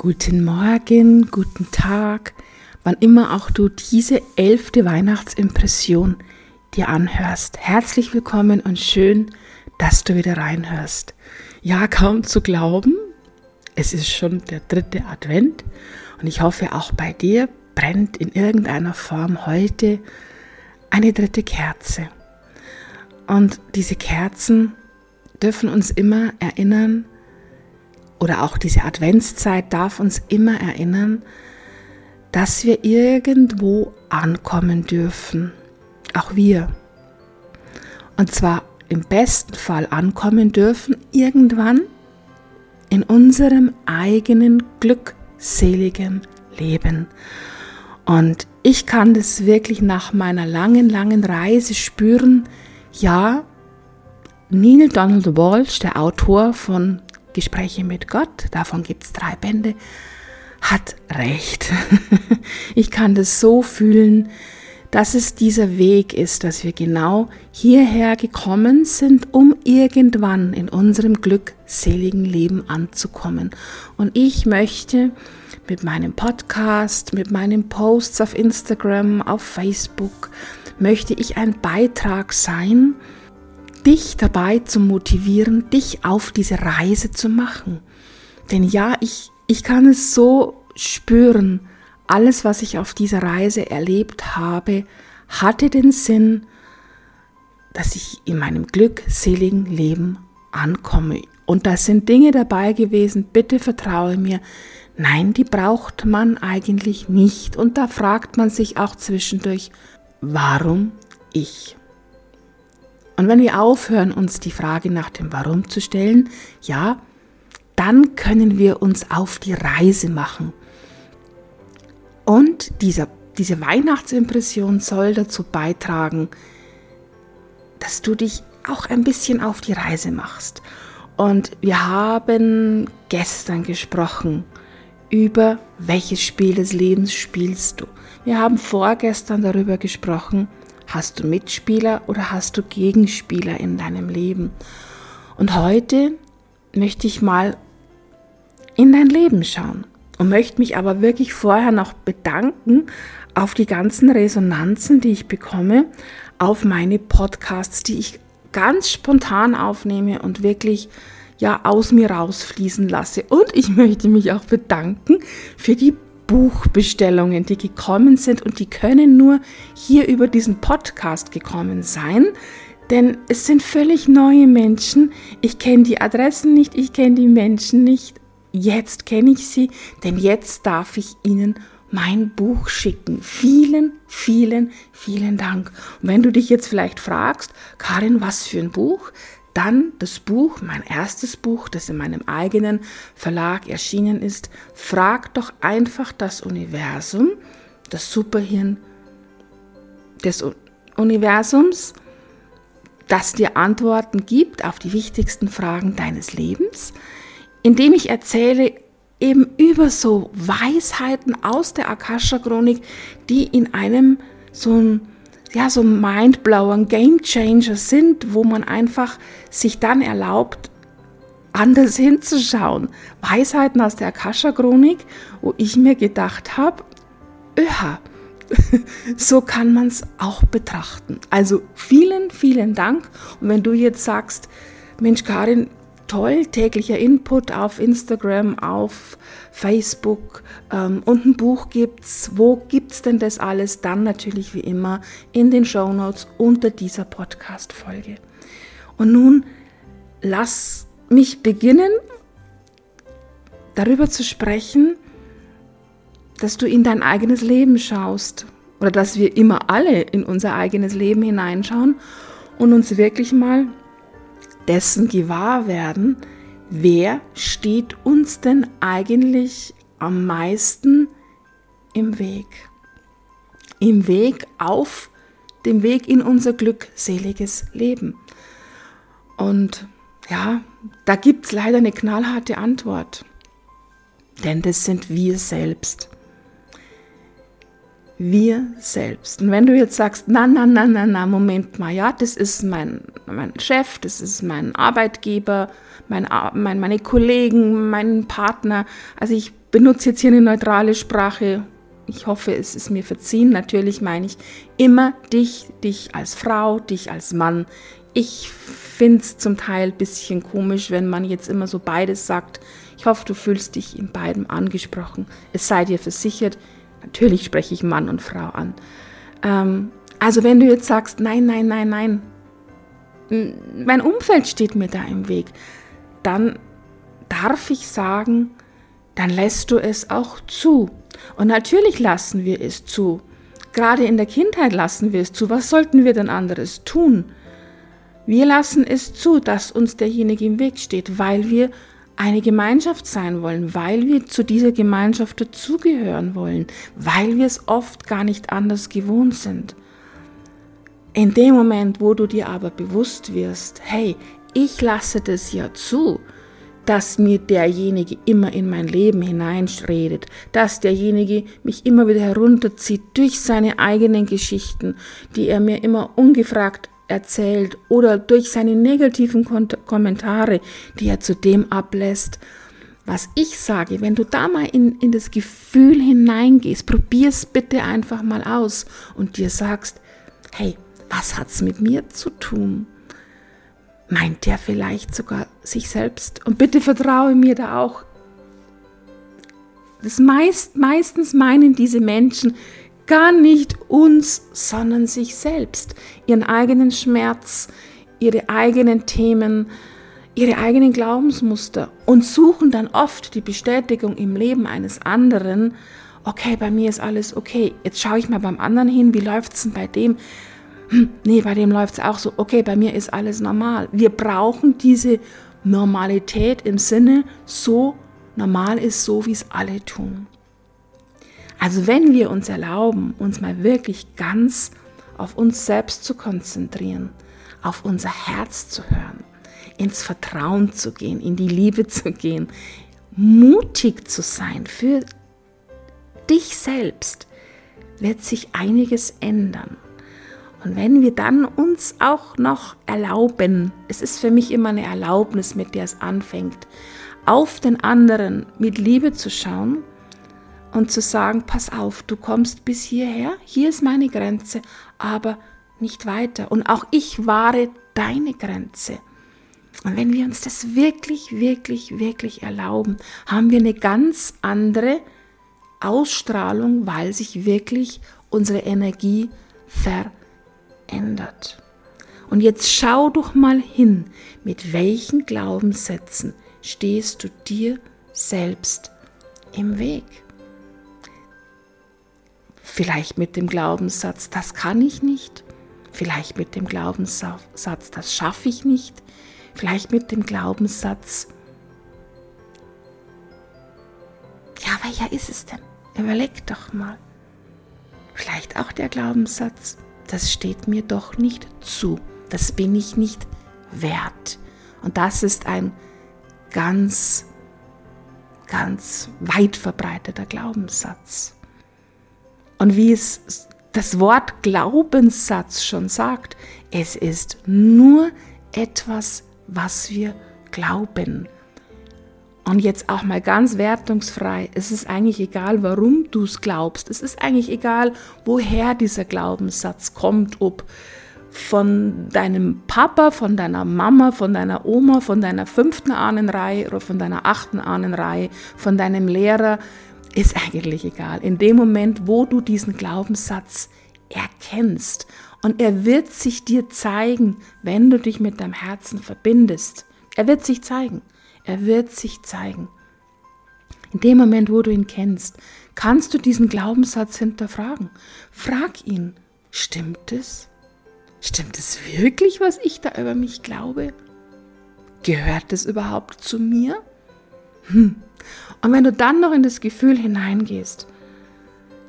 Guten Morgen, guten Tag, wann immer auch du diese elfte Weihnachtsimpression dir anhörst. Herzlich willkommen und schön, dass du wieder reinhörst. Ja, kaum zu glauben, es ist schon der dritte Advent und ich hoffe auch bei dir brennt in irgendeiner Form heute eine dritte Kerze. Und diese Kerzen dürfen uns immer erinnern, oder auch diese Adventszeit darf uns immer erinnern, dass wir irgendwo ankommen dürfen. Auch wir. Und zwar im besten Fall ankommen dürfen irgendwann in unserem eigenen glückseligen Leben. Und ich kann das wirklich nach meiner langen, langen Reise spüren. Ja, Neil Donald Walsh, der Autor von Gespräche mit Gott, davon gibt es drei Bände, hat recht. ich kann das so fühlen, dass es dieser Weg ist, dass wir genau hierher gekommen sind, um irgendwann in unserem glückseligen Leben anzukommen. Und ich möchte mit meinem Podcast, mit meinen Posts auf Instagram, auf Facebook, möchte ich ein Beitrag sein, dich dabei zu motivieren, dich auf diese Reise zu machen. Denn ja, ich, ich kann es so spüren, alles, was ich auf dieser Reise erlebt habe, hatte den Sinn, dass ich in meinem glückseligen Leben ankomme. Und da sind Dinge dabei gewesen, bitte vertraue mir. Nein, die braucht man eigentlich nicht. Und da fragt man sich auch zwischendurch, warum ich? Und wenn wir aufhören, uns die Frage nach dem Warum zu stellen, ja, dann können wir uns auf die Reise machen. Und dieser, diese Weihnachtsimpression soll dazu beitragen, dass du dich auch ein bisschen auf die Reise machst. Und wir haben gestern gesprochen über welches Spiel des Lebens spielst du. Wir haben vorgestern darüber gesprochen, Hast du Mitspieler oder hast du Gegenspieler in deinem Leben? Und heute möchte ich mal in dein Leben schauen und möchte mich aber wirklich vorher noch bedanken auf die ganzen Resonanzen, die ich bekomme, auf meine Podcasts, die ich ganz spontan aufnehme und wirklich ja aus mir rausfließen lasse. Und ich möchte mich auch bedanken für die Buchbestellungen, die gekommen sind und die können nur hier über diesen Podcast gekommen sein, denn es sind völlig neue Menschen. Ich kenne die Adressen nicht, ich kenne die Menschen nicht. Jetzt kenne ich sie, denn jetzt darf ich ihnen mein Buch schicken. Vielen, vielen, vielen Dank. Und wenn du dich jetzt vielleicht fragst, Karin, was für ein Buch? Dann das Buch, mein erstes Buch, das in meinem eigenen Verlag erschienen ist, Frag doch einfach das Universum, das Superhirn des Universums, das dir Antworten gibt auf die wichtigsten Fragen deines Lebens, indem ich erzähle eben über so Weisheiten aus der Akasha-Chronik, die in einem so ein ja, so Mindblower, Game Changer sind, wo man einfach sich dann erlaubt, anders hinzuschauen. Weisheiten aus der Akasha-Chronik, wo ich mir gedacht habe, öha, so kann man es auch betrachten. Also vielen, vielen Dank. Und wenn du jetzt sagst, Mensch, Karin, toll, täglicher Input auf Instagram, auf Facebook ähm, und ein Buch gibt's. Wo gibt's denn das alles? Dann natürlich wie immer in den Show Notes unter dieser Podcast-Folge. Und nun lass mich beginnen, darüber zu sprechen, dass du in dein eigenes Leben schaust oder dass wir immer alle in unser eigenes Leben hineinschauen und uns wirklich mal dessen gewahr werden, wer steht uns denn eigentlich am meisten im Weg? Im Weg auf dem Weg in unser glückseliges Leben. Und ja, da gibt es leider eine knallharte Antwort. Denn das sind wir selbst wir selbst. Und wenn du jetzt sagst, na, na, na, na, na, Moment mal, ja, das ist mein, mein Chef, das ist mein Arbeitgeber, mein, mein, meine Kollegen, mein Partner. Also ich benutze jetzt hier eine neutrale Sprache. Ich hoffe, es ist mir verziehen. Natürlich meine ich immer dich, dich als Frau, dich als Mann. Ich finde es zum Teil ein bisschen komisch, wenn man jetzt immer so beides sagt. Ich hoffe, du fühlst dich in beidem angesprochen. Es sei dir versichert, natürlich spreche ich Mann und Frau an. Ähm, also wenn du jetzt sagst, nein, nein, nein, nein, mein Umfeld steht mir da im Weg, dann darf ich sagen, dann lässt du es auch zu. Und natürlich lassen wir es zu. Gerade in der Kindheit lassen wir es zu. Was sollten wir denn anderes tun? Wir lassen es zu, dass uns derjenige im Weg steht, weil wir eine Gemeinschaft sein wollen, weil wir zu dieser Gemeinschaft dazugehören wollen, weil wir es oft gar nicht anders gewohnt sind. In dem Moment, wo du dir aber bewusst wirst, hey, ich lasse das ja zu, dass mir derjenige immer in mein Leben hineinredet, dass derjenige mich immer wieder herunterzieht durch seine eigenen Geschichten, die er mir immer ungefragt erzählt oder durch seine negativen Kommentare, die er zu dem ablässt. Was ich sage, wenn du da mal in, in das Gefühl hineingehst, probier's bitte einfach mal aus und dir sagst, hey, was hat's mit mir zu tun? Meint der vielleicht sogar sich selbst? Und bitte vertraue mir da auch. Das meist, meistens meinen diese Menschen gar nicht uns, sondern sich selbst, ihren eigenen Schmerz, ihre eigenen Themen, ihre eigenen Glaubensmuster und suchen dann oft die Bestätigung im Leben eines anderen. Okay, bei mir ist alles okay. Jetzt schaue ich mal beim anderen hin, wie läuft es denn bei dem? hm, nee, bei dem läuft es auch so, okay, bei mir ist alles normal. Wir brauchen diese Normalität im Sinne, so normal ist so, wie es alle tun. Also wenn wir uns erlauben, uns mal wirklich ganz auf uns selbst zu konzentrieren, auf unser Herz zu hören, ins Vertrauen zu gehen, in die Liebe zu gehen, mutig zu sein für dich selbst, wird sich einiges ändern. Und wenn wir dann uns auch noch erlauben, es ist für mich immer eine Erlaubnis, mit der es anfängt, auf den anderen mit Liebe zu schauen und zu sagen, pass auf, du kommst bis hierher, hier ist meine Grenze, aber nicht weiter. Und auch ich wahre deine Grenze. Und wenn wir uns das wirklich, wirklich, wirklich erlauben, haben wir eine ganz andere Ausstrahlung, weil sich wirklich unsere Energie verändert ändert. Und jetzt schau doch mal hin, mit welchen Glaubenssätzen stehst du dir selbst im Weg. Vielleicht mit dem Glaubenssatz, das kann ich nicht. Vielleicht mit dem Glaubenssatz, das schaffe ich nicht. Vielleicht mit dem Glaubenssatz, ja, welcher ist es denn? Überleg doch mal. Vielleicht auch der Glaubenssatz, das steht mir doch nicht zu, das bin ich nicht wert. Und das ist ein ganz, ganz weit verbreiteter Glaubenssatz. Und wie es das Wort Glaubenssatz schon sagt, es ist nur etwas, was wir glauben. Und jetzt auch mal ganz wertungsfrei, es ist eigentlich egal, warum du es glaubst. Es ist eigentlich egal, woher dieser Glaubenssatz kommt, ob von deinem Papa, von deiner Mama, von deiner Oma, von deiner fünften Ahnenreihe oder von deiner achten Ahnenreihe, von deinem Lehrer, ist eigentlich egal. In dem Moment, wo du diesen Glaubenssatz erkennst und er wird sich dir zeigen, wenn du dich mit deinem Herzen verbindest. Er wird sich zeigen. Er wird sich zeigen. In dem Moment, wo du ihn kennst, kannst du diesen Glaubenssatz hinterfragen. Frag ihn, stimmt es? Stimmt es wirklich, was ich da über mich glaube? Gehört es überhaupt zu mir? Hm. Und wenn du dann noch in das Gefühl hineingehst,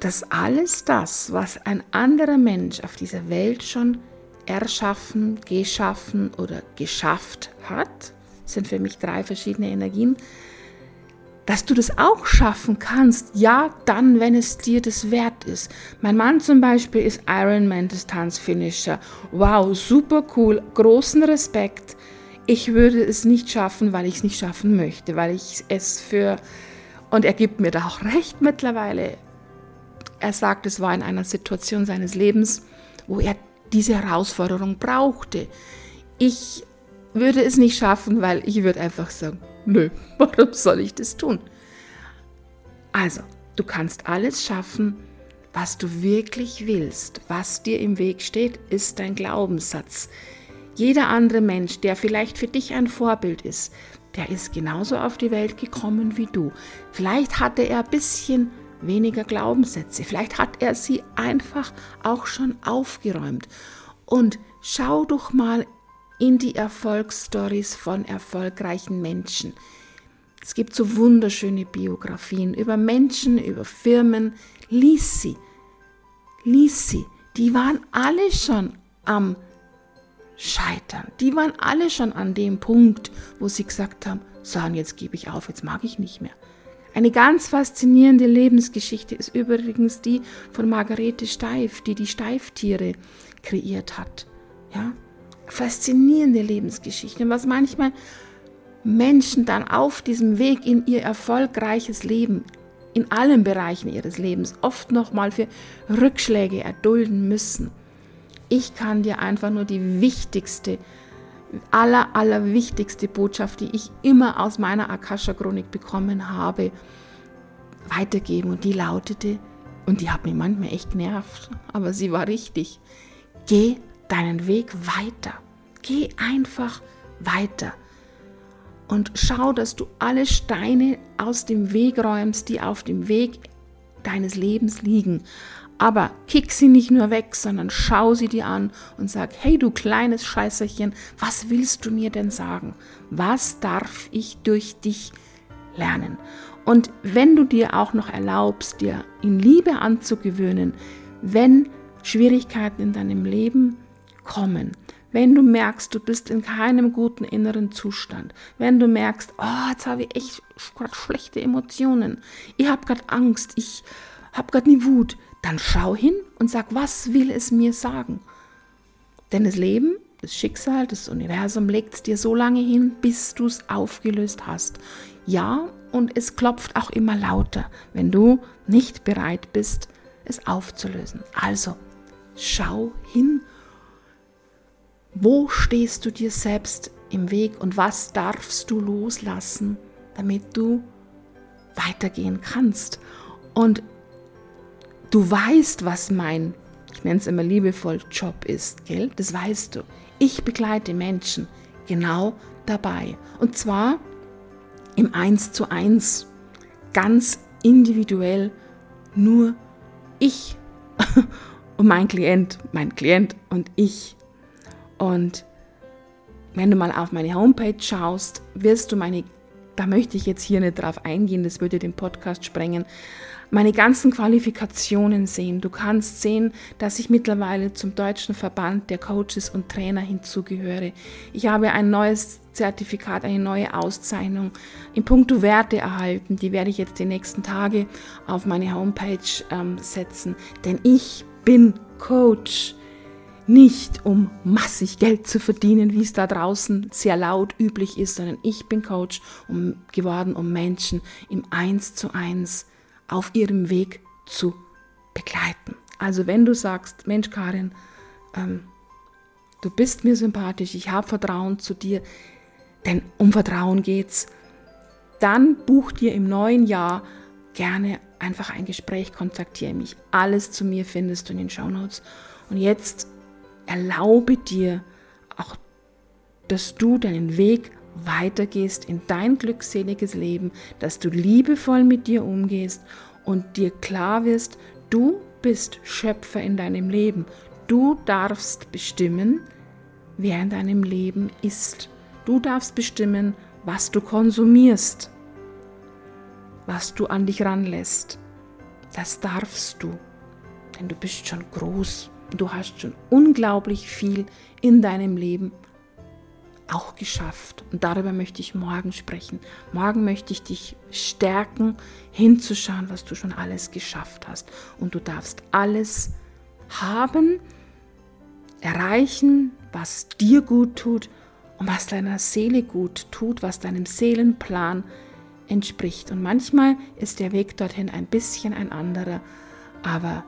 dass alles das, was ein anderer Mensch auf dieser Welt schon erschaffen, geschaffen oder geschafft hat, sind für mich drei verschiedene Energien, dass du das auch schaffen kannst, ja, dann, wenn es dir das wert ist. Mein Mann zum Beispiel ist Ironman Distanzfinisher. Wow, super cool, großen Respekt. Ich würde es nicht schaffen, weil ich es nicht schaffen möchte, weil ich es für Und er gibt mir da auch recht mittlerweile. Er sagt, es war in einer Situation seines Lebens, wo er diese Herausforderung brauchte. Ich würde es nicht schaffen, weil ich würde einfach sagen, nö, warum soll ich das tun? Also, du kannst alles schaffen, was du wirklich willst. Was dir im Weg steht, ist dein Glaubenssatz. Jeder andere Mensch, der vielleicht für dich ein Vorbild ist, der ist genauso auf die Welt gekommen wie du. Vielleicht hatte er ein bisschen weniger Glaubenssätze. Vielleicht hat er sie einfach auch schon aufgeräumt. Und schau doch mal in die Erfolgsstories von erfolgreichen Menschen. Es gibt so wunderschöne Biografien über Menschen, über Firmen. Lies sie. Lies sie. Die waren alle schon am Scheitern. Die waren alle schon an dem Punkt, wo sie gesagt haben, so, und jetzt gebe ich auf, jetzt mag ich nicht mehr. Eine ganz faszinierende Lebensgeschichte ist übrigens die von Margarete Steif, die die Steiftiere kreiert hat. Ja? Faszinierende Lebensgeschichte, was manchmal Menschen dann auf diesem Weg in ihr erfolgreiches Leben, in allen Bereichen ihres Lebens, oft nochmal für Rückschläge erdulden müssen. Ich kann dir einfach nur die wichtigste, aller, aller wichtigste Botschaft, die ich immer aus meiner Akasha-Chronik bekommen habe, weitergeben. Und die lautete, und die hat mich manchmal echt genervt, aber sie war richtig. Geh deinen Weg weiter. Geh einfach weiter und schau, dass du alle Steine aus dem Weg räumst, die auf dem Weg deines Lebens liegen. Aber kick sie nicht nur weg, sondern schau sie dir an und sag, hey du kleines Scheißerchen, was willst du mir denn sagen? Was darf ich durch dich lernen? Und wenn du dir auch noch erlaubst, dir in Liebe anzugewöhnen, wenn Schwierigkeiten in deinem Leben kommen, wenn du merkst, du bist in keinem guten inneren Zustand, wenn du merkst, oh, jetzt habe ich echt gerade schlechte Emotionen, ich habe gerade Angst, ich habe gerade eine Wut, dann schau hin und sag, was will es mir sagen? Denn das Leben, das Schicksal, das Universum legt es dir so lange hin, bis du es aufgelöst hast. Ja, und es klopft auch immer lauter, wenn du nicht bereit bist, es aufzulösen. Also, schau hin wo stehst du dir selbst im Weg und was darfst du loslassen, damit du weitergehen kannst? Und du weißt, was mein, ich nenne es immer liebevoll, Job ist, gell? Das weißt du. Ich begleite Menschen genau dabei. Und zwar im Eins zu eins, ganz individuell, nur ich und mein Klient, mein Klient und ich. Und wenn du mal auf meine Homepage schaust, wirst du meine, da möchte ich jetzt hier nicht drauf eingehen, das würde den Podcast sprengen, meine ganzen Qualifikationen sehen. Du kannst sehen, dass ich mittlerweile zum Deutschen Verband der Coaches und Trainer hinzugehöre. Ich habe ein neues Zertifikat, eine neue Auszeichnung in puncto Werte erhalten. Die werde ich jetzt die nächsten Tage auf meine Homepage ähm, setzen, denn ich bin Coach nicht um massig Geld zu verdienen, wie es da draußen sehr laut üblich ist, sondern ich bin Coach um, geworden, um Menschen im Eins zu eins auf ihrem Weg zu begleiten. Also wenn du sagst, Mensch Karin, ähm, du bist mir sympathisch, ich habe Vertrauen zu dir, denn um Vertrauen geht's, dann buch dir im neuen Jahr gerne einfach ein Gespräch, kontaktiere mich. Alles zu mir findest du in den Shownotes. Und jetzt erlaube dir auch, dass du deinen Weg weitergehst in dein glückseliges Leben, dass du liebevoll mit dir umgehst und dir klar wirst, du bist Schöpfer in deinem Leben. Du darfst bestimmen, wer in deinem Leben ist. Du darfst bestimmen, was du konsumierst, was du an dich ranlässt. Das darfst du, denn du bist schon groß Du hast schon unglaublich viel in deinem Leben auch geschafft. Und darüber möchte ich morgen sprechen. Morgen möchte ich dich stärken, hinzuschauen, was du schon alles geschafft hast. Und du darfst alles haben, erreichen, was dir gut tut und was deiner Seele gut tut, was deinem Seelenplan entspricht. Und manchmal ist der Weg dorthin ein bisschen ein anderer, aber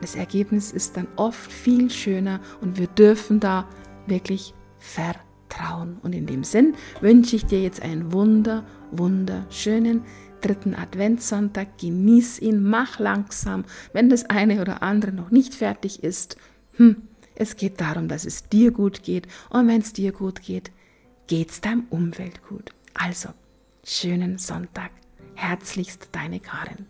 das Ergebnis ist dann oft viel schöner und wir dürfen da wirklich vertrauen. Und in dem Sinn wünsche ich dir jetzt einen wunder, wunderschönen dritten Adventssonntag. Genieß ihn, mach langsam, wenn das eine oder andere noch nicht fertig ist. Hm, es geht darum, dass es dir gut geht. Und wenn es dir gut geht, geht es deinem Umwelt gut. Also, schönen Sonntag. Herzlichst deine Karin.